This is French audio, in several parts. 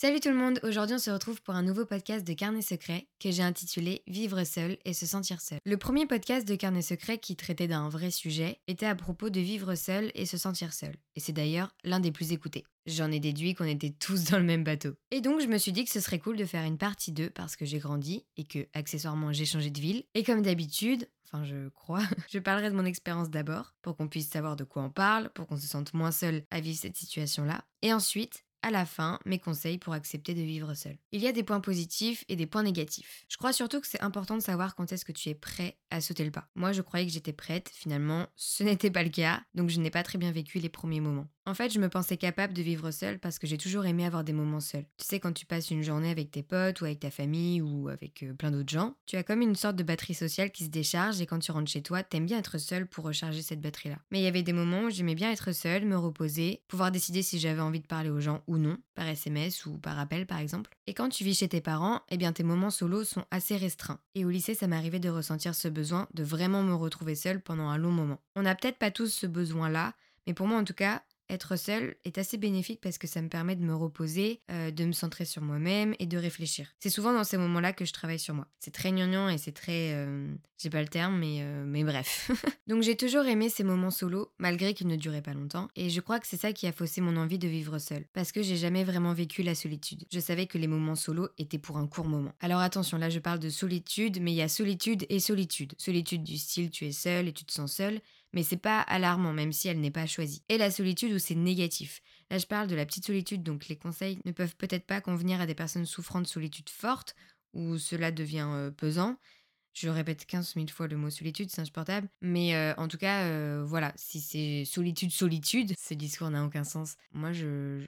Salut tout le monde, aujourd'hui on se retrouve pour un nouveau podcast de Carnet Secret que j'ai intitulé Vivre seul et se sentir seul. Le premier podcast de Carnet Secret qui traitait d'un vrai sujet était à propos de vivre seul et se sentir seul. Et c'est d'ailleurs l'un des plus écoutés. J'en ai déduit qu'on était tous dans le même bateau. Et donc je me suis dit que ce serait cool de faire une partie 2 parce que j'ai grandi et que accessoirement j'ai changé de ville. Et comme d'habitude, enfin je crois, je parlerai de mon expérience d'abord pour qu'on puisse savoir de quoi on parle, pour qu'on se sente moins seul à vivre cette situation-là. Et ensuite, à la fin, mes conseils pour accepter de vivre seul. Il y a des points positifs et des points négatifs. Je crois surtout que c'est important de savoir quand est-ce que tu es prêt à sauter le pas. Moi, je croyais que j'étais prête, finalement, ce n'était pas le cas, donc je n'ai pas très bien vécu les premiers moments. En fait, je me pensais capable de vivre seule parce que j'ai toujours aimé avoir des moments seuls. Tu sais, quand tu passes une journée avec tes potes ou avec ta famille ou avec euh, plein d'autres gens, tu as comme une sorte de batterie sociale qui se décharge et quand tu rentres chez toi, t'aimes bien être seule pour recharger cette batterie-là. Mais il y avait des moments où j'aimais bien être seule, me reposer, pouvoir décider si j'avais envie de parler aux gens ou non, par SMS ou par appel par exemple. Et quand tu vis chez tes parents, eh bien tes moments solo sont assez restreints. Et au lycée, ça m'arrivait de ressentir ce besoin de vraiment me retrouver seule pendant un long moment. On n'a peut-être pas tous ce besoin-là, mais pour moi en tout cas, être seule est assez bénéfique parce que ça me permet de me reposer, euh, de me centrer sur moi-même et de réfléchir. C'est souvent dans ces moments-là que je travaille sur moi. C'est très gnangnan et c'est très... Euh, j'ai pas le terme, mais, euh, mais bref. Donc j'ai toujours aimé ces moments solo, malgré qu'ils ne duraient pas longtemps, et je crois que c'est ça qui a faussé mon envie de vivre seule, parce que j'ai jamais vraiment vécu la solitude. Je savais que les moments solo étaient pour un court moment. Alors attention, là je parle de solitude, mais il y a solitude et solitude. Solitude du style tu es seul et tu te sens seul, mais c'est pas alarmant même si elle n'est pas choisie. Et la solitude où c'est négatif. Là je parle de la petite solitude, donc les conseils ne peuvent peut-être pas convenir à des personnes souffrant de solitude forte, où cela devient euh, pesant. Je répète 15 000 fois le mot solitude, c'est insupportable. Mais euh, en tout cas, euh, voilà, si c'est solitude, solitude, ce discours n'a aucun sens. Moi, je,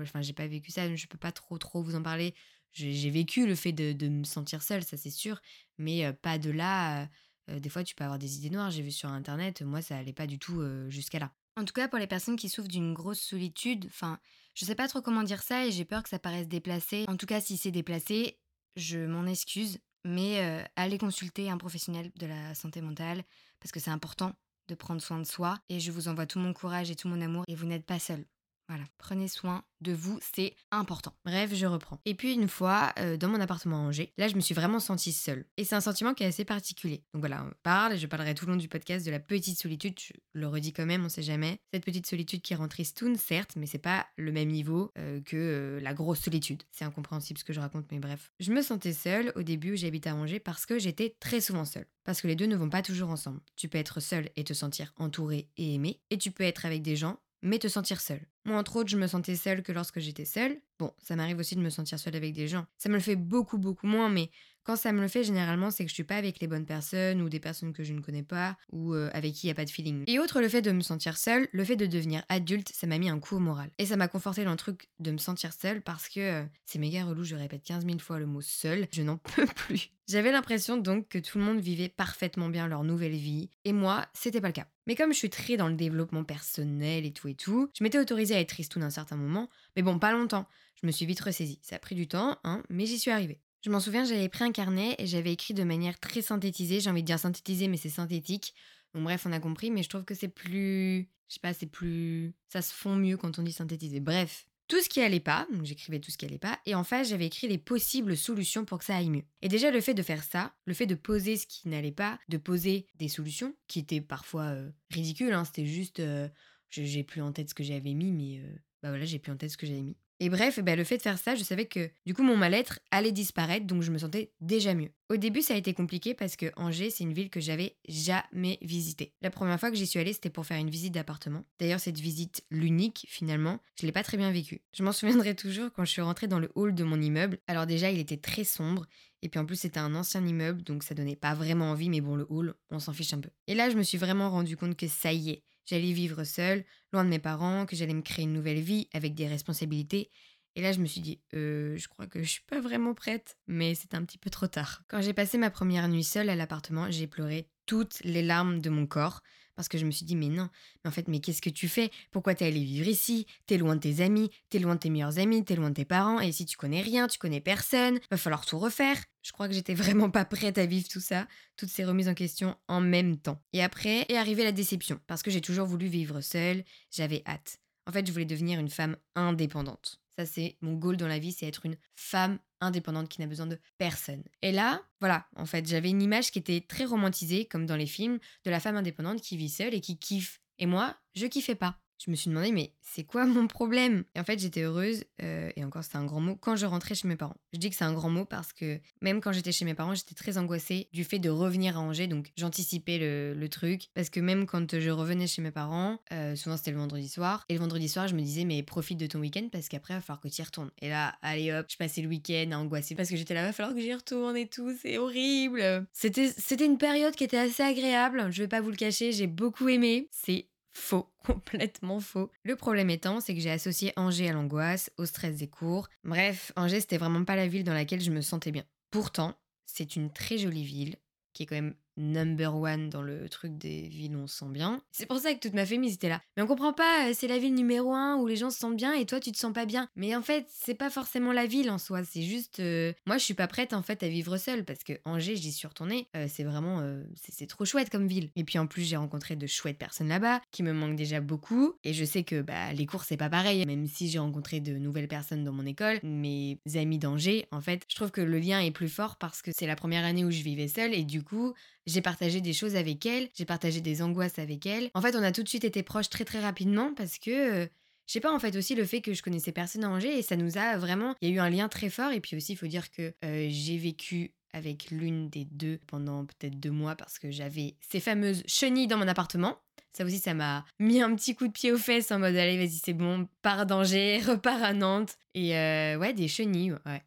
enfin, j'ai pas vécu ça, je peux pas trop, trop vous en parler. J'ai vécu le fait de, de, me sentir seule, ça c'est sûr, mais pas de là euh, des fois, tu peux avoir des idées noires. J'ai vu sur Internet, moi, ça allait pas du tout euh, jusqu'à là. En tout cas, pour les personnes qui souffrent d'une grosse solitude, enfin, je sais pas trop comment dire ça et j'ai peur que ça paraisse déplacé. En tout cas, si c'est déplacé, je m'en excuse, mais euh, allez consulter un professionnel de la santé mentale parce que c'est important de prendre soin de soi et je vous envoie tout mon courage et tout mon amour et vous n'êtes pas seul. Voilà, prenez soin de vous, c'est important. Bref, je reprends. Et puis une fois, euh, dans mon appartement à Angers, là je me suis vraiment sentie seule. Et c'est un sentiment qui est assez particulier. Donc voilà, on parle, je parlerai tout le long du podcast de la petite solitude, je le redis quand même, on sait jamais. Cette petite solitude qui rend tristoun, certes, mais c'est pas le même niveau euh, que euh, la grosse solitude. C'est incompréhensible ce que je raconte, mais bref. Je me sentais seule au début où j'habitais à Angers parce que j'étais très souvent seule. Parce que les deux ne vont pas toujours ensemble. Tu peux être seule et te sentir entourée et aimée, et tu peux être avec des gens mais te sentir seule. Moi, entre autres, je me sentais seule que lorsque j'étais seule. Bon, ça m'arrive aussi de me sentir seule avec des gens. Ça me le fait beaucoup, beaucoup moins, mais quand ça me le fait, généralement, c'est que je suis pas avec les bonnes personnes ou des personnes que je ne connais pas ou euh, avec qui il n'y a pas de feeling. Et autre, le fait de me sentir seule, le fait de devenir adulte, ça m'a mis un coup au moral. Et ça m'a conforté dans le truc de me sentir seule parce que euh, c'est méga relou, je répète 15 000 fois le mot seul, je n'en peux plus. J'avais l'impression donc que tout le monde vivait parfaitement bien leur nouvelle vie, et moi, c'était pas le cas. Mais comme je suis très dans le développement personnel et tout et tout, je m'étais autorisée à être tristoun un certain moment, mais bon, pas longtemps. Je me suis vite ressaisie. Ça a pris du temps, hein, mais j'y suis arrivée. Je m'en souviens, j'avais pris un carnet et j'avais écrit de manière très synthétisée. J'ai envie de dire synthétisée, mais c'est synthétique. Donc bref, on a compris, mais je trouve que c'est plus... Je sais pas, c'est plus... Ça se fond mieux quand on dit synthétiser. Bref, tout ce qui allait pas, donc j'écrivais tout ce qui allait pas, et en face j'avais écrit les possibles solutions pour que ça aille mieux. Et déjà le fait de faire ça, le fait de poser ce qui n'allait pas, de poser des solutions, qui étaient parfois euh, ridicules, hein, c'était juste, euh, j'ai plus en tête ce que j'avais mis, mais euh, bah voilà, j'ai plus en tête ce que j'avais mis. Et bref, bah, le fait de faire ça, je savais que du coup mon mal-être allait disparaître, donc je me sentais déjà mieux. Au début, ça a été compliqué parce que Angers, c'est une ville que j'avais jamais visitée. La première fois que j'y suis allée, c'était pour faire une visite d'appartement. D'ailleurs, cette visite, l'unique finalement, je l'ai pas très bien vécue. Je m'en souviendrai toujours quand je suis rentrée dans le hall de mon immeuble. Alors déjà, il était très sombre. Et puis en plus, c'était un ancien immeuble, donc ça donnait pas vraiment envie, mais bon, le hall, on s'en fiche un peu. Et là, je me suis vraiment rendu compte que ça y est, j'allais vivre seule, loin de mes parents, que j'allais me créer une nouvelle vie avec des responsabilités. Et là, je me suis dit, euh, je crois que je suis pas vraiment prête, mais c'est un petit peu trop tard. Quand j'ai passé ma première nuit seule à l'appartement, j'ai pleuré toutes les larmes de mon corps parce que je me suis dit, mais non, mais en fait, mais qu'est-ce que tu fais? Pourquoi t'es allé vivre ici? T'es loin de tes amis, t'es loin de tes meilleurs amis, t'es loin de tes parents, et si tu connais rien, tu connais personne, va falloir tout refaire. Je crois que j'étais vraiment pas prête à vivre tout ça, toutes ces remises en question en même temps. Et après est arrivée la déception, parce que j'ai toujours voulu vivre seule, j'avais hâte. En fait, je voulais devenir une femme indépendante. Ça, c'est mon goal dans la vie, c'est être une femme indépendante qui n'a besoin de personne. Et là, voilà, en fait, j'avais une image qui était très romantisée, comme dans les films, de la femme indépendante qui vit seule et qui kiffe. Et moi, je kiffais pas je me suis demandé, mais c'est quoi mon problème? Et en fait, j'étais heureuse, euh, et encore c'est un grand mot, quand je rentrais chez mes parents. Je dis que c'est un grand mot parce que même quand j'étais chez mes parents, j'étais très angoissée du fait de revenir à Angers, donc j'anticipais le, truc. Parce que même quand je revenais chez mes parents, euh, souvent c'était le vendredi soir, et le vendredi soir, je me disais, mais profite de ton week-end parce qu'après, il va falloir que tu y retournes. Et là, allez hop, je passais le week-end à angoisser parce que j'étais là, il va falloir que j'y retourne et tout, c'est horrible. C'était une période qui était assez agréable, je vais pas vous le cacher, j'ai beaucoup aimé. C'est Faux, complètement faux. Le problème étant, c'est que j'ai associé Angers à l'angoisse, au stress des cours. Bref, Angers, c'était vraiment pas la ville dans laquelle je me sentais bien. Pourtant, c'est une très jolie ville, qui est quand même number one dans le truc des villes où on se sent bien. C'est pour ça que toute ma famille était là. Mais on comprend pas, euh, c'est la ville numéro un où les gens se sentent bien et toi tu te sens pas bien. Mais en fait, c'est pas forcément la ville en soi, c'est juste. Euh, moi je suis pas prête en fait à vivre seule parce que Angers, j'y suis retournée, euh, c'est vraiment. c'est trop chouette comme ville. Et puis en plus, j'ai rencontré de chouettes personnes là-bas qui me manquent déjà beaucoup. Et je sais que bah, les cours c'est pas pareil, même si j'ai rencontré de nouvelles personnes dans mon école. Mes amis d'Angers, en fait, je trouve que le lien est plus fort parce que c'est la première année où je vivais seule et du coup, j'ai partagé des choses avec elle, j'ai partagé des angoisses avec elle. En fait, on a tout de suite été proches très très rapidement parce que euh, je sais pas, en fait, aussi le fait que je connaissais personne à Angers et ça nous a vraiment. Il y a eu un lien très fort. Et puis aussi, il faut dire que euh, j'ai vécu avec l'une des deux pendant peut-être deux mois parce que j'avais ces fameuses chenilles dans mon appartement. Ça aussi, ça m'a mis un petit coup de pied aux fesses en mode allez, vas-y, c'est bon, pars d'Angers, repars à Nantes. Et euh, ouais, des chenilles, ouais.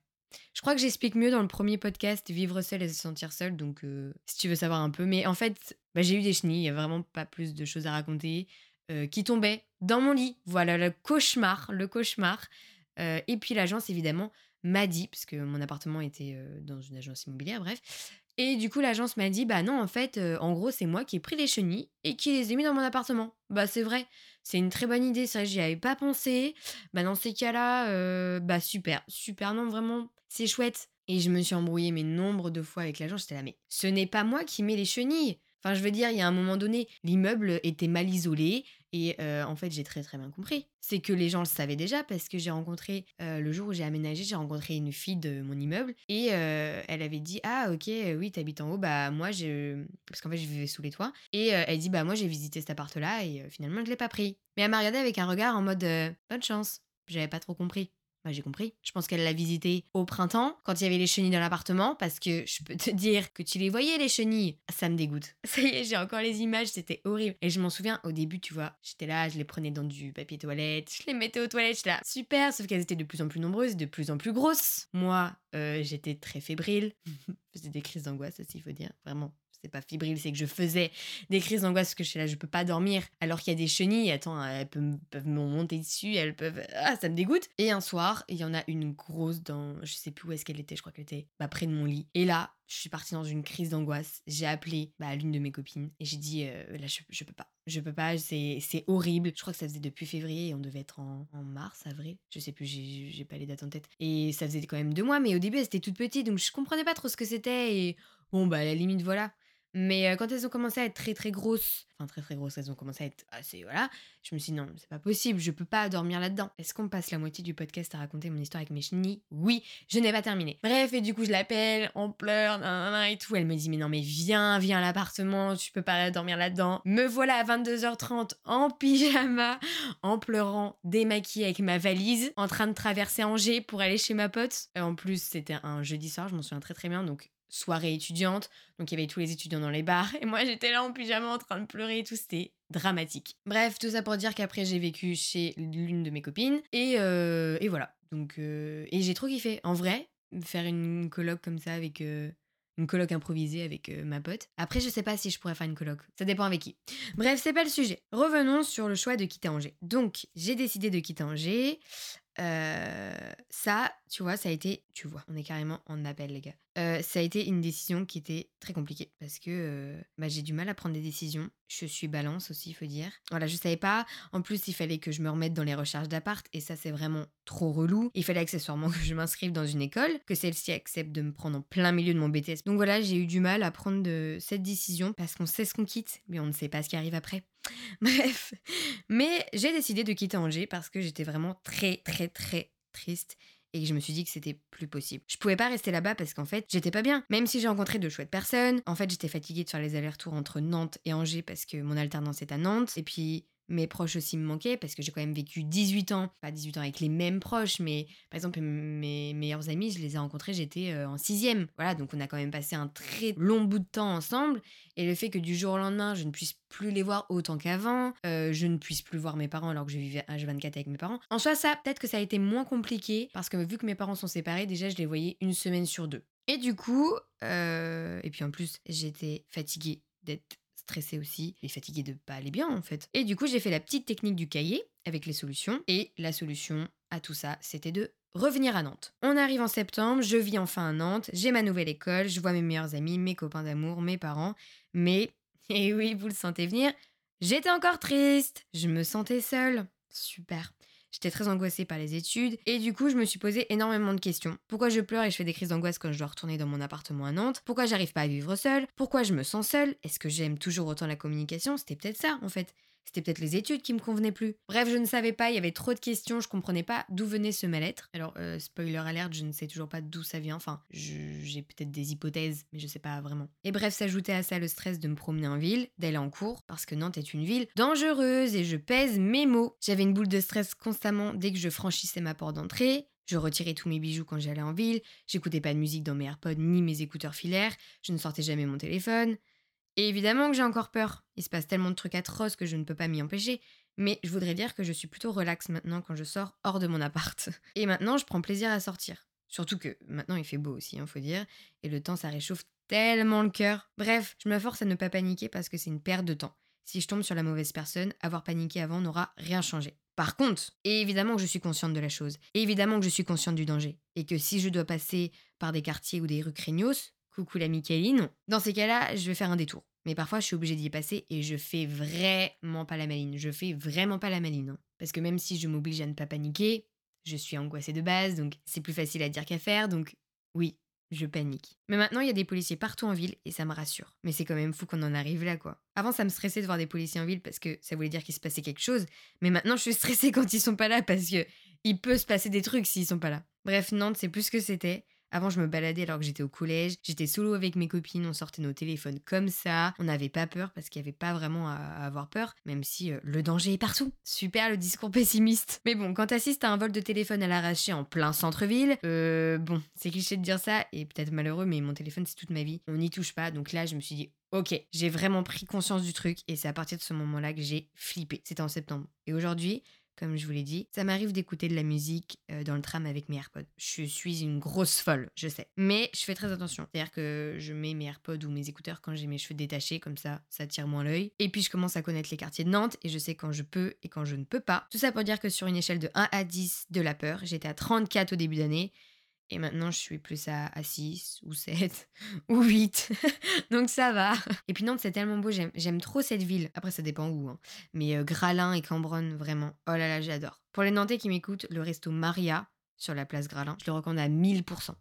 Je crois que j'explique mieux dans le premier podcast Vivre seul et se sentir seul, donc euh, si tu veux savoir un peu. Mais en fait, bah, j'ai eu des chenilles, il n'y a vraiment pas plus de choses à raconter, euh, qui tombaient dans mon lit. Voilà, le cauchemar, le cauchemar. Euh, et puis l'agence, évidemment, m'a dit, parce que mon appartement était dans une agence immobilière, bref. Et du coup, l'agence m'a dit, bah non, en fait, en gros, c'est moi qui ai pris les chenilles et qui les ai mis dans mon appartement. Bah c'est vrai, c'est une très bonne idée, vrai, j'y avais pas pensé. Bah dans ces cas-là, bah super, super, non, vraiment, c'est chouette. Et je me suis embrouillée mais nombre de fois avec l'agent, j'étais là, mais ce n'est pas moi qui mets les chenilles. Enfin, je veux dire, il y a un moment donné, l'immeuble était mal isolé et euh, en fait, j'ai très très bien compris. C'est que les gens le savaient déjà parce que j'ai rencontré, euh, le jour où j'ai aménagé, j'ai rencontré une fille de mon immeuble et euh, elle avait dit Ah, ok, oui, t'habites en haut, bah moi, je. Parce qu'en fait, je vivais sous les toits. Et elle dit Bah moi, j'ai visité cet appart-là et finalement, je l'ai pas pris. Mais elle m'a regardé avec un regard en mode Bonne chance. J'avais pas trop compris. Bah, j'ai compris. Je pense qu'elle l'a visité au printemps, quand il y avait les chenilles dans l'appartement, parce que je peux te dire que tu les voyais, les chenilles. Ça me dégoûte. Ça y est, j'ai encore les images, c'était horrible. Et je m'en souviens, au début, tu vois, j'étais là, je les prenais dans du papier toilette, je les mettais aux toilettes, j'étais là, super, sauf qu'elles étaient de plus en plus nombreuses, de plus en plus grosses. Moi, euh, j'étais très fébrile. faisais des crises d'angoisse aussi, il faut dire, vraiment c'est pas fébrile, c'est que je faisais des crises d'angoisse parce que je suis là, je peux pas dormir alors qu'il y a des chenilles. Attends, elles peuvent, peuvent me monter dessus, elles peuvent. Ah, ça me dégoûte. Et un soir, il y en a une grosse dans. Je sais plus où est-ce qu'elle était, je crois qu'elle était bah, près de mon lit. Et là, je suis partie dans une crise d'angoisse. J'ai appelé bah, l'une de mes copines et j'ai dit euh, là, je, je, peux pas. Je peux pas, c'est horrible. Je crois que ça faisait depuis février et on devait être en, en mars, avril. Je sais plus, j'ai pas les dates en tête. Et ça faisait quand même deux mois, mais au début, elle était toute petite donc je comprenais pas trop ce que c'était. Et bon, bah, à la limite, voilà. Mais quand elles ont commencé à être très très grosses, enfin très très grosses, elles ont commencé à être assez, voilà, je me suis dit non, c'est pas possible, je peux pas dormir là-dedans. Est-ce qu'on passe la moitié du podcast à raconter mon histoire avec mes chenilles? Oui, je n'ai pas terminé. Bref, et du coup je l'appelle, on pleure, et tout. Elle me dit mais non mais viens, viens à l'appartement, tu peux pas dormir là-dedans. Me voilà à 22h30 en pyjama, en pleurant, démaquillée avec ma valise, en train de traverser Angers pour aller chez ma pote. en plus c'était un jeudi soir, je m'en souviens très très bien, donc soirée étudiante. Donc il y avait tous les étudiants dans les bars. Et moi j'étais là en pyjama en train de pleurer et tout. C'était dramatique. Bref, tout ça pour dire qu'après j'ai vécu chez l'une de mes copines. Et, euh, et voilà. Donc, euh, et j'ai trop kiffé. En vrai, faire une colloque comme ça avec. Euh, une colloque improvisée avec ma pote. Après, je sais pas si je pourrais faire une colloque. Ça dépend avec qui. Bref, c'est pas le sujet. Revenons sur le choix de quitter Angers. Donc, j'ai décidé de quitter Angers. Ça, tu vois, ça a été. Tu vois, on est carrément en appel, les gars ça a été une décision qui était très compliquée parce que bah, j'ai du mal à prendre des décisions. Je suis balance aussi, il faut dire. Voilà, je savais pas. En plus, il fallait que je me remette dans les recherches d'appart et ça, c'est vraiment trop relou. Il fallait accessoirement que je m'inscrive dans une école, que celle-ci accepte de me prendre en plein milieu de mon BTS. Donc voilà, j'ai eu du mal à prendre de cette décision parce qu'on sait ce qu'on quitte, mais on ne sait pas ce qui arrive après. Bref, mais j'ai décidé de quitter Angers parce que j'étais vraiment très, très, très triste et je me suis dit que c'était plus possible. Je pouvais pas rester là-bas parce qu'en fait, j'étais pas bien. Même si j'ai rencontré de chouettes personnes, en fait, j'étais fatiguée de faire les allers-retours entre Nantes et Angers parce que mon alternance est à Nantes. Et puis, mes proches aussi me manquaient parce que j'ai quand même vécu 18 ans, pas 18 ans avec les mêmes proches, mais par exemple mes meilleurs amis, je les ai rencontrés, j'étais euh, en sixième. Voilà, donc on a quand même passé un très long bout de temps ensemble. Et le fait que du jour au lendemain, je ne puisse plus les voir autant qu'avant, euh, je ne puisse plus voir mes parents alors que je vivais à H24 avec mes parents. En soi, ça, peut-être que ça a été moins compliqué parce que vu que mes parents sont séparés, déjà je les voyais une semaine sur deux. Et du coup, euh, et puis en plus, j'étais fatiguée d'être stressée aussi et fatiguée de pas aller bien en fait. Et du coup, j'ai fait la petite technique du cahier avec les solutions. Et la solution à tout ça, c'était de revenir à Nantes. On arrive en septembre, je vis enfin à Nantes, j'ai ma nouvelle école, je vois mes meilleurs amis, mes copains d'amour, mes parents. Mais, et oui, vous le sentez venir, j'étais encore triste. Je me sentais seule. Super. J'étais très angoissée par les études et du coup, je me suis posé énormément de questions. Pourquoi je pleure et je fais des crises d'angoisse quand je dois retourner dans mon appartement à Nantes? Pourquoi j'arrive pas à vivre seule? Pourquoi je me sens seule? Est-ce que j'aime toujours autant la communication? C'était peut-être ça en fait. C'était peut-être les études qui me convenaient plus. Bref, je ne savais pas, il y avait trop de questions, je comprenais pas d'où venait ce mal-être. Alors, euh, spoiler alert, je ne sais toujours pas d'où ça vient. Enfin, j'ai peut-être des hypothèses, mais je sais pas vraiment. Et bref, s'ajoutait à ça le stress de me promener en ville, d'aller en cours, parce que Nantes est une ville dangereuse et je pèse mes mots. J'avais une boule de stress constamment dès que je franchissais ma porte d'entrée. Je retirais tous mes bijoux quand j'allais en ville, j'écoutais pas de musique dans mes AirPods ni mes écouteurs filaires, je ne sortais jamais mon téléphone. Et évidemment que j'ai encore peur. Il se passe tellement de trucs atroces que je ne peux pas m'y empêcher. Mais je voudrais dire que je suis plutôt relax maintenant quand je sors hors de mon appart. Et maintenant, je prends plaisir à sortir. Surtout que maintenant il fait beau aussi, hein, faut dire. Et le temps, ça réchauffe tellement le cœur. Bref, je me force à ne pas paniquer parce que c'est une perte de temps. Si je tombe sur la mauvaise personne, avoir paniqué avant n'aura rien changé. Par contre, évidemment que je suis consciente de la chose, évidemment que je suis consciente du danger, et que si je dois passer par des quartiers ou des rues craignos, coucou la Michaeline. Dans ces cas-là, je vais faire un détour. Mais parfois, je suis obligée d'y passer et je fais vraiment pas la maline. Je fais vraiment pas la maline. Hein. Parce que même si je m'oblige à ne pas paniquer, je suis angoissée de base, donc c'est plus facile à dire qu'à faire, donc oui, je panique. Mais maintenant, il y a des policiers partout en ville et ça me rassure. Mais c'est quand même fou qu'on en arrive là, quoi. Avant, ça me stressait de voir des policiers en ville parce que ça voulait dire qu'il se passait quelque chose. Mais maintenant, je suis stressée quand ils sont pas là parce que il peut se passer des trucs s'ils sont pas là. Bref, Nantes, c'est plus ce que c'était. Avant, je me baladais alors que j'étais au collège. J'étais solo avec mes copines, on sortait nos téléphones comme ça. On n'avait pas peur parce qu'il n'y avait pas vraiment à, avoir peur, même si euh, le danger est partout. Super le discours pessimiste. Mais bon, quand t'assistes à un vol de téléphone à l'arraché en plein centre-ville, euh, bon, c'est cliché de dire ça et peut-être malheureux, mais mon téléphone c'est toute ma vie. On n'y touche pas, donc là je me suis dit, Ok, j'ai vraiment pris conscience du truc et c'est à partir de ce moment-là que j'ai flippé. C'était en septembre. Et aujourd'hui, comme je vous l'ai dit. Ça m'arrive d'écouter de la musique euh, dans le tram avec mes AirPods. Je suis une grosse folle, je sais. Mais je fais très attention. C'est-à-dire que je mets mes AirPods ou mes écouteurs quand j'ai mes cheveux détachés, comme ça, ça tire moins l'œil. Et puis je commence à connaître les quartiers de Nantes et je sais quand je peux et quand je ne peux pas. Tout ça pour dire que sur une échelle de 1 à 10 de la peur, j'étais à 34 au début d'année et maintenant, je suis plus à, 6 ou 7 ou 8. Donc ça va. Et puis Nantes, c'est tellement beau. J'aime trop cette ville. Après, ça dépend où. Hein. Mais euh, Gralin et Cambronne, vraiment. Oh là là, j'adore. Pour les Nantais qui m'écoutent, le resto Maria sur la place Gralin, je le recommande à 1000%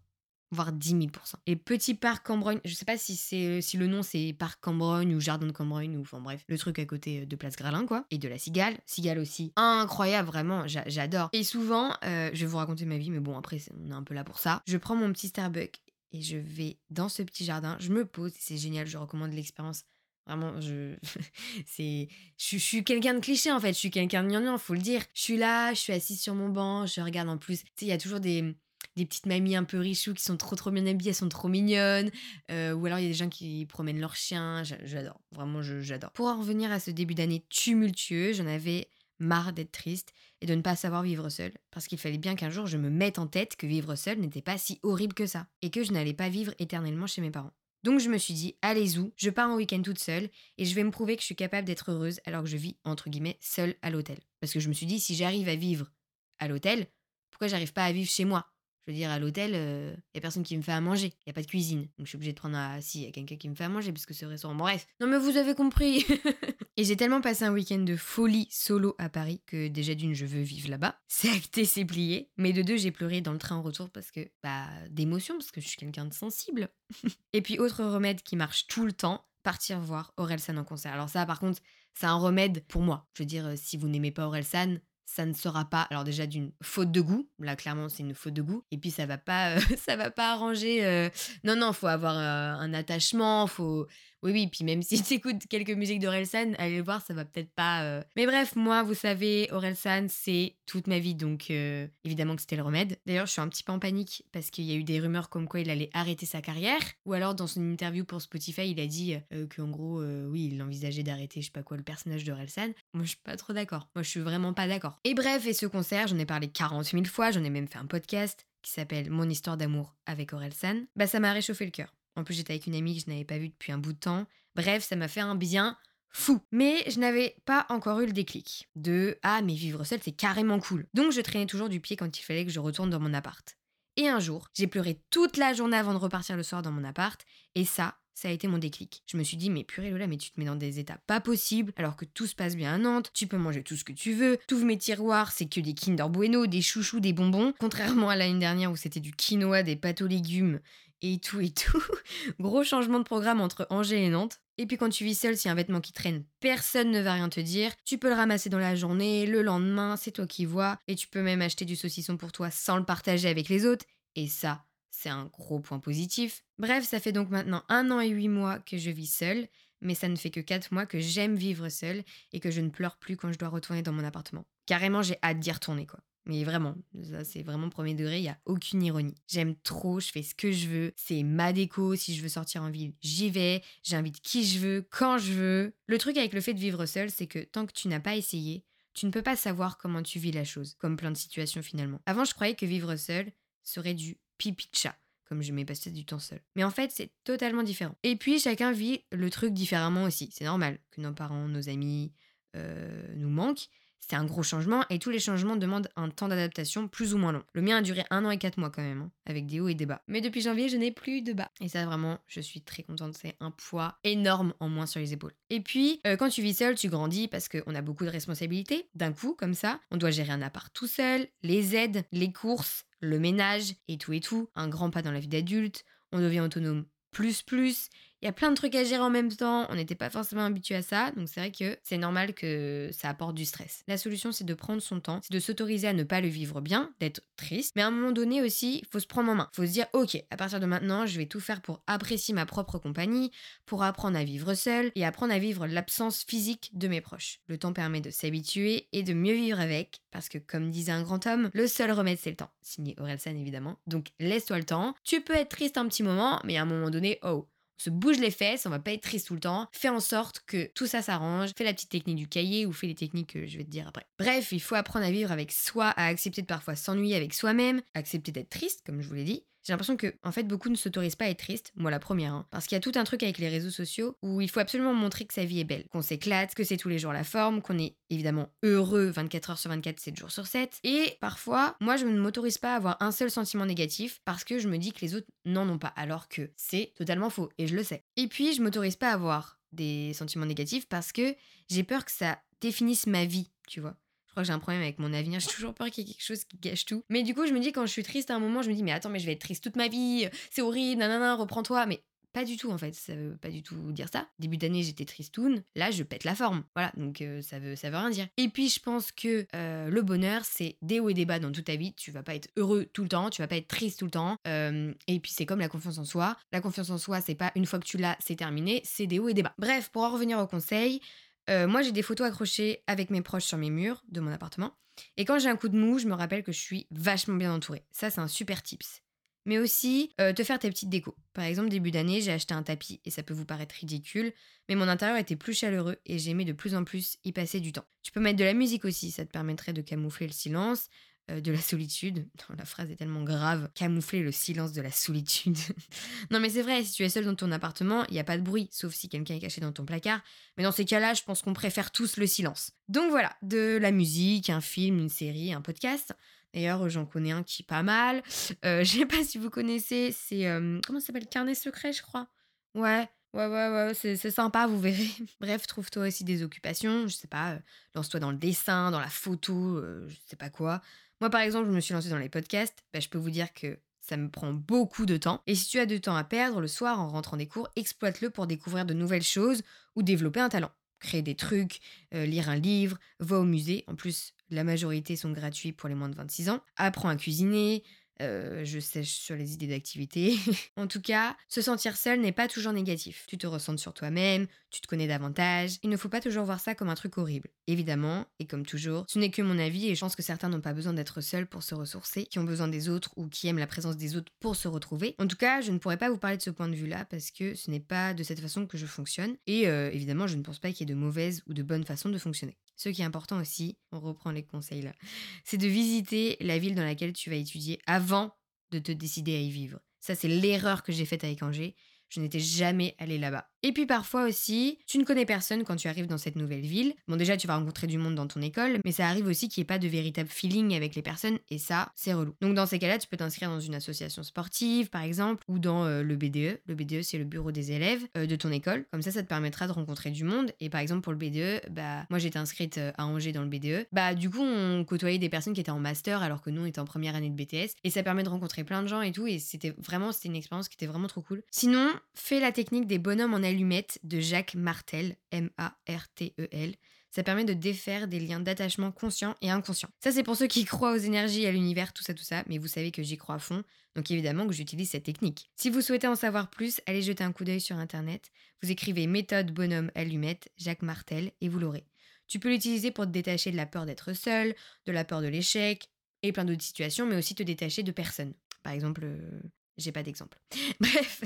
voire 10 000 Et Petit Parc Cambrogne, je sais pas si c'est si le nom c'est Parc Cambrogne ou Jardin de Cambrogne ou enfin bref, le truc à côté de Place Gralin quoi. Et de la Cigale. Cigale aussi. Incroyable, vraiment, j'adore. Et souvent, euh, je vais vous raconter ma vie, mais bon, après, on est un peu là pour ça. Je prends mon petit Starbucks et je vais dans ce petit jardin, je me pose, c'est génial, je recommande l'expérience. Vraiment, je. c'est. Je, suis quelqu'un de cliché en fait, je suis quelqu'un de gnangnan, faut le dire. Je suis là, je suis assise sur mon banc, je regarde en plus. Tu sais, il y a toujours des des petites mamies un peu richoux qui sont trop trop bien habillées, elles sont trop mignonnes. Euh, ou alors il y a des gens qui promènent leurs chiens. J'adore, vraiment j'adore. Pour en revenir à ce début d'année tumultueux, j'en avais marre d'être triste et de ne pas savoir vivre seule. Parce qu'il fallait bien qu'un jour je me mette en tête que vivre seule n'était pas si horrible que ça. Et que je n'allais pas vivre éternellement chez mes parents. Donc je me suis dit, allez où je pars en week-end toute seule et je vais me prouver que je suis capable d'être heureuse alors que je vis entre guillemets seule à l'hôtel. Parce que je me suis dit, si j'arrive à vivre à l'hôtel, pourquoi j'arrive pas à vivre chez moi? Je veux dire, à l'hôtel, il euh, a personne qui me fait à manger. Il y a pas de cuisine. Donc je suis obligée de prendre à... Si, il y a quelqu'un qui me fait à manger puisque c'est restaurant. Bref. Non mais vous avez compris. et j'ai tellement passé un week-end de folie solo à Paris que déjà d'une, je veux vivre là-bas. C'est acté, c'est plié. Mais de deux, j'ai pleuré dans le train en retour parce que, bah, d'émotion, parce que je suis quelqu'un de sensible. et puis, autre remède qui marche tout le temps, partir voir Orelsan en concert. Alors ça, par contre, c'est un remède pour moi. Je veux dire, euh, si vous n'aimez pas Orelsan, ça ne sera pas alors déjà d'une faute de goût là clairement c'est une faute de goût et puis ça va pas ça va pas arranger euh, non non faut avoir euh, un attachement faut oui, oui, puis même si tu écoutes quelques musiques d'Orelsan, allez le voir, ça va peut-être pas. euh. Mais bref, moi, vous savez, Orelsan, c'est toute ma vie, donc euh, évidemment que c'était le remède. D'ailleurs, je suis un petit peu en panique parce qu'il y a eu des rumeurs comme quoi il allait arrêter sa carrière. Ou alors, dans son interview pour Spotify, il a dit euh, qu'en gros, euh, oui, il envisageait d'arrêter, je sais pas quoi, le personnage d'Orelsan. Moi, je suis pas trop d'accord. Moi, je suis vraiment pas d'accord. Et bref, et ce concert, j'en ai parlé 40 000 fois, j'en ai même fait un podcast qui s'appelle Mon histoire d'amour avec Orelsan. Bah, ça m'a réchauffé le cœur. En plus, j'étais avec une amie que je n'avais pas vue depuis un bout de temps. Bref, ça m'a fait un bien fou. Mais je n'avais pas encore eu le déclic de Ah, mais vivre seul, c'est carrément cool. Donc je traînais toujours du pied quand il fallait que je retourne dans mon appart. Et un jour, j'ai pleuré toute la journée avant de repartir le soir dans mon appart. Et ça, ça a été mon déclic. Je me suis dit, mais purée Lola, mais tu te mets dans des états pas possibles, alors que tout se passe bien à Nantes, tu peux manger tout ce que tu veux, t'ouvres mes tiroirs, c'est que des Kinder Bueno, des chouchous, des bonbons, contrairement à l'année dernière où c'était du quinoa, des pâtes aux légumes et tout et tout. Gros changement de programme entre Angers et Nantes. Et puis quand tu vis seul, a un vêtement qui traîne, personne ne va rien te dire. Tu peux le ramasser dans la journée, le lendemain, c'est toi qui vois. Et tu peux même acheter du saucisson pour toi sans le partager avec les autres. Et ça, c'est un gros point positif. Bref, ça fait donc maintenant un an et huit mois que je vis seule. Mais ça ne fait que quatre mois que j'aime vivre seule et que je ne pleure plus quand je dois retourner dans mon appartement. Carrément, j'ai hâte d'y retourner, quoi. Mais vraiment, ça c'est vraiment premier degré, il y a aucune ironie. J'aime trop, je fais ce que je veux, c'est ma déco, si je veux sortir en ville, j'y vais, j'invite qui je veux, quand je veux. Le truc avec le fait de vivre seul, c'est que tant que tu n'as pas essayé, tu ne peux pas savoir comment tu vis la chose, comme plein de situations finalement. Avant, je croyais que vivre seul serait du pipi de chat comme je passé du temps seul. Mais en fait, c'est totalement différent. Et puis, chacun vit le truc différemment aussi. C'est normal que nos parents, nos amis euh, nous manquent. C'est un gros changement et tous les changements demandent un temps d'adaptation plus ou moins long. Le mien a duré un an et quatre mois quand même, hein, avec des hauts et des bas. Mais depuis janvier, je n'ai plus de bas. Et ça, vraiment, je suis très contente. C'est un poids énorme en moins sur les épaules. Et puis, euh, quand tu vis seul, tu grandis parce qu'on a beaucoup de responsabilités. D'un coup, comme ça, on doit gérer un appart tout seul, les aides, les courses, le ménage et tout et tout. Un grand pas dans la vie d'adulte. On devient autonome plus plus. Il y a plein de trucs à gérer en même temps, on n'était pas forcément habitué à ça, donc c'est vrai que c'est normal que ça apporte du stress. La solution, c'est de prendre son temps, c'est de s'autoriser à ne pas le vivre bien, d'être triste, mais à un moment donné aussi, il faut se prendre en main. Il faut se dire, ok, à partir de maintenant, je vais tout faire pour apprécier ma propre compagnie, pour apprendre à vivre seul et apprendre à vivre l'absence physique de mes proches. Le temps permet de s'habituer et de mieux vivre avec, parce que comme disait un grand homme, le seul remède c'est le temps. Signé Orelsan évidemment. Donc laisse-toi le temps. Tu peux être triste un petit moment, mais à un moment donné, oh, se bouge les fesses, on va pas être triste tout le temps. Fais en sorte que tout ça s'arrange. Fais la petite technique du cahier ou fais les techniques que je vais te dire après. Bref, il faut apprendre à vivre avec soi, à accepter de parfois s'ennuyer avec soi-même, accepter d'être triste, comme je vous l'ai dit. J'ai l'impression que, en fait, beaucoup ne s'autorisent pas à être tristes, moi la première, hein, parce qu'il y a tout un truc avec les réseaux sociaux où il faut absolument montrer que sa vie est belle, qu'on s'éclate, que c'est tous les jours la forme, qu'on est évidemment heureux 24 heures sur 24, 7 jours sur 7. Et parfois, moi, je ne m'autorise pas à avoir un seul sentiment négatif parce que je me dis que les autres n'en ont pas, alors que c'est totalement faux, et je le sais. Et puis, je m'autorise pas à avoir des sentiments négatifs parce que j'ai peur que ça définisse ma vie, tu vois. Je crois que j'ai un problème avec mon avenir. J'ai toujours peur qu'il y ait quelque chose qui gâche tout. Mais du coup, je me dis, quand je suis triste à un moment, je me dis, mais attends, mais je vais être triste toute ma vie. C'est horrible, nanana, reprends-toi. Mais pas du tout, en fait. Ça veut pas du tout dire ça. Début d'année, j'étais tristoun. Là, je pète la forme. Voilà, donc euh, ça, veut, ça veut rien dire. Et puis, je pense que euh, le bonheur, c'est des hauts et des bas dans toute ta vie. Tu vas pas être heureux tout le temps. Tu vas pas être triste tout le temps. Euh, et puis, c'est comme la confiance en soi. La confiance en soi, c'est pas une fois que tu l'as, c'est terminé. C'est des hauts et des bas. Bref, pour en revenir au conseil, euh, moi, j'ai des photos accrochées avec mes proches sur mes murs de mon appartement. Et quand j'ai un coup de mou, je me rappelle que je suis vachement bien entourée. Ça, c'est un super tips. Mais aussi, euh, te faire tes petites décos. Par exemple, début d'année, j'ai acheté un tapis et ça peut vous paraître ridicule, mais mon intérieur était plus chaleureux et j'aimais de plus en plus y passer du temps. Tu peux mettre de la musique aussi, ça te permettrait de camoufler le silence, de la solitude. La phrase est tellement grave. Camoufler le silence de la solitude. non, mais c'est vrai, si tu es seul dans ton appartement, il n'y a pas de bruit, sauf si quelqu'un est caché dans ton placard. Mais dans ces cas-là, je pense qu'on préfère tous le silence. Donc voilà, de la musique, un film, une série, un podcast. D'ailleurs, j'en connais un qui est pas mal. Euh, je sais pas si vous connaissez, c'est. euh, comment ça s'appelle? Carnet secret, je crois. Ouais. Ouais, ouais, ouais, c'est c'est sympa, vous verrez. Bref, trouve-toi aussi des occupations, je sais pas, euh, lance-toi dans le dessin, dans la photo, euh, je sais pas quoi. Moi, par exemple, je me suis lancée dans les podcasts, bah, je peux vous dire que ça me prend beaucoup de temps. Et si tu as du temps à perdre le soir en rentrant des cours, exploite-le pour découvrir de nouvelles choses ou développer un talent. créer des trucs, euh, lire un livre, va au musée. En plus, la majorité sont gratuits pour les moins de 26 ans. Apprends à cuisiner, euh, je sèche sur les idées d'activité. en tout cas, se sentir seul n'est pas toujours négatif. Tu te ressens sur toi-même, tu te connais davantage. Il ne faut pas toujours voir ça comme un truc horrible. Évidemment, et comme toujours, ce n'est que mon avis et je pense que certains n'ont pas besoin d'être seuls pour se ressourcer, qui ont besoin des autres ou qui aiment la présence des autres pour se retrouver. En tout cas, je ne pourrais pas vous parler de ce point de vue-là parce que ce n'est pas de cette façon que je fonctionne. Et euh, évidemment, je ne pense pas qu'il y ait de mauvaises ou de bonnes façons de fonctionner. Ce qui est important aussi, on reprend les conseils là, c'est de visiter la ville dans laquelle tu vas étudier avant de te décider à y vivre. Ça, c'est l'erreur que j'ai faite avec Angers. Je n'étais jamais allée là-bas. Et puis parfois aussi, tu ne connais personne quand tu arrives dans cette nouvelle ville. Bon déjà, tu vas rencontrer du monde dans ton école, mais ça arrive aussi qu'il n'y ait pas de véritable feeling avec les personnes, et ça, c'est relou. Donc dans ces cas-là, tu peux t'inscrire dans une association sportive, par exemple, ou dans euh, le BDE. Le BDE, c'est le bureau des élèves euh, de ton école. Comme ça, ça te permettra de rencontrer du monde. Et par exemple, pour le BDE, bah moi j'étais inscrite euh, à Angers dans le BDE. Bah du coup, on côtoyait des personnes qui étaient en master alors que nous on était en première année de BTS, et ça permet de rencontrer plein de gens et tout. Et c'était vraiment, c'était une expérience qui était vraiment trop cool. Sinon, fais la technique des bonhommes en allumettes de Jacques Martel, M-A-R-T-E-L. Ça permet de défaire des liens d'attachement conscients et inconscients. Ça, c'est pour ceux qui croient aux énergies, à l'univers, tout ça, tout ça, mais vous savez que j'y crois à fond, donc évidemment que j'utilise cette technique. Si vous souhaitez en savoir plus, allez jeter un coup d'œil sur internet. Vous écrivez méthode bonhomme allumette, Jacques Martel, et vous l'aurez. Tu peux l'utiliser pour te détacher de la peur d'être seul, de la peur de l'échec, et plein d'autres situations, mais aussi te détacher de personnes. Par exemple, euh, j'ai pas d'exemple. Bref,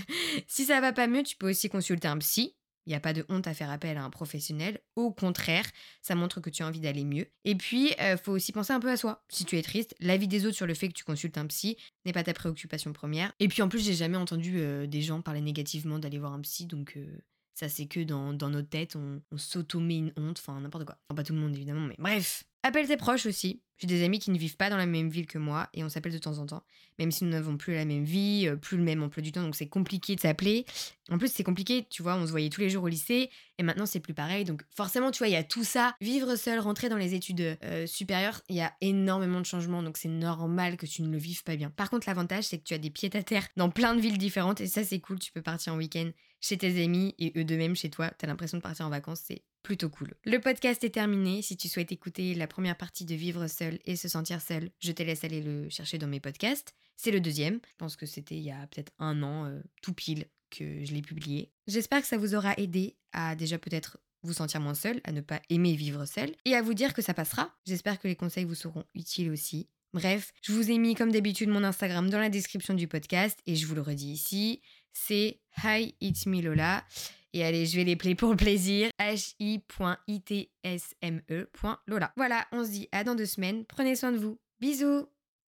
si ça va pas mieux, tu peux aussi consulter un psy. Il n'y a pas de honte à faire appel à un professionnel. Au contraire, ça montre que tu as envie d'aller mieux. Et puis, euh, faut aussi penser un peu à soi. Si tu es triste, l'avis des autres sur le fait que tu consultes un psy n'est pas ta préoccupation première. Et puis en plus, j'ai jamais entendu euh, des gens parler négativement d'aller voir un psy, donc euh, ça c'est que dans, dans, nos têtes, on, on s'auto-met une honte, enfin n'importe quoi. Enfin pas tout le monde évidemment, mais bref. Appelle tes proches aussi. J'ai des amis qui ne vivent pas dans la même ville que moi et on s'appelle de temps en temps, même si nous n'avons plus la même vie, euh, plus le même emploi du temps, donc c'est compliqué de s'appeler. En plus, c'est compliqué, tu vois, on se voyait tous les jours au lycée et maintenant c'est plus pareil. Donc forcément, tu vois, il y a tout ça. Vivre seul, rentrer dans les études euh, supérieures, il y a énormément de changements, donc c'est normal que tu ne le vives pas bien. Par contre, l'avantage, c'est que tu as des pieds à terre dans plein de villes différentes et ça, c'est cool. Tu peux partir en week-end chez tes amis et eux de même chez toi. T'as l'impression de partir en vacances, c'est plutôt cool. Le podcast est terminé. Si tu souhaites écouter la première partie de Vivre seul et se sentir seul, je te laisse aller le chercher dans mes podcasts. C'est le deuxième. Je pense que c'était il y a peut-être un an, euh, tout pile, que je l'ai publié. J'espère que ça vous aura aidé à déjà peut-être vous sentir moins seul, à ne pas aimer vivre seul, et à vous dire que ça passera. J'espère que les conseils vous seront utiles aussi. Bref, je vous ai mis comme d'habitude mon Instagram dans la description du podcast, et je vous le redis ici, c'est Hi It's Me Lola. Et allez, je vais les plaire pour le plaisir. hi.itsme.lola. Voilà, on se dit à dans deux semaines. Prenez soin de vous. Bisous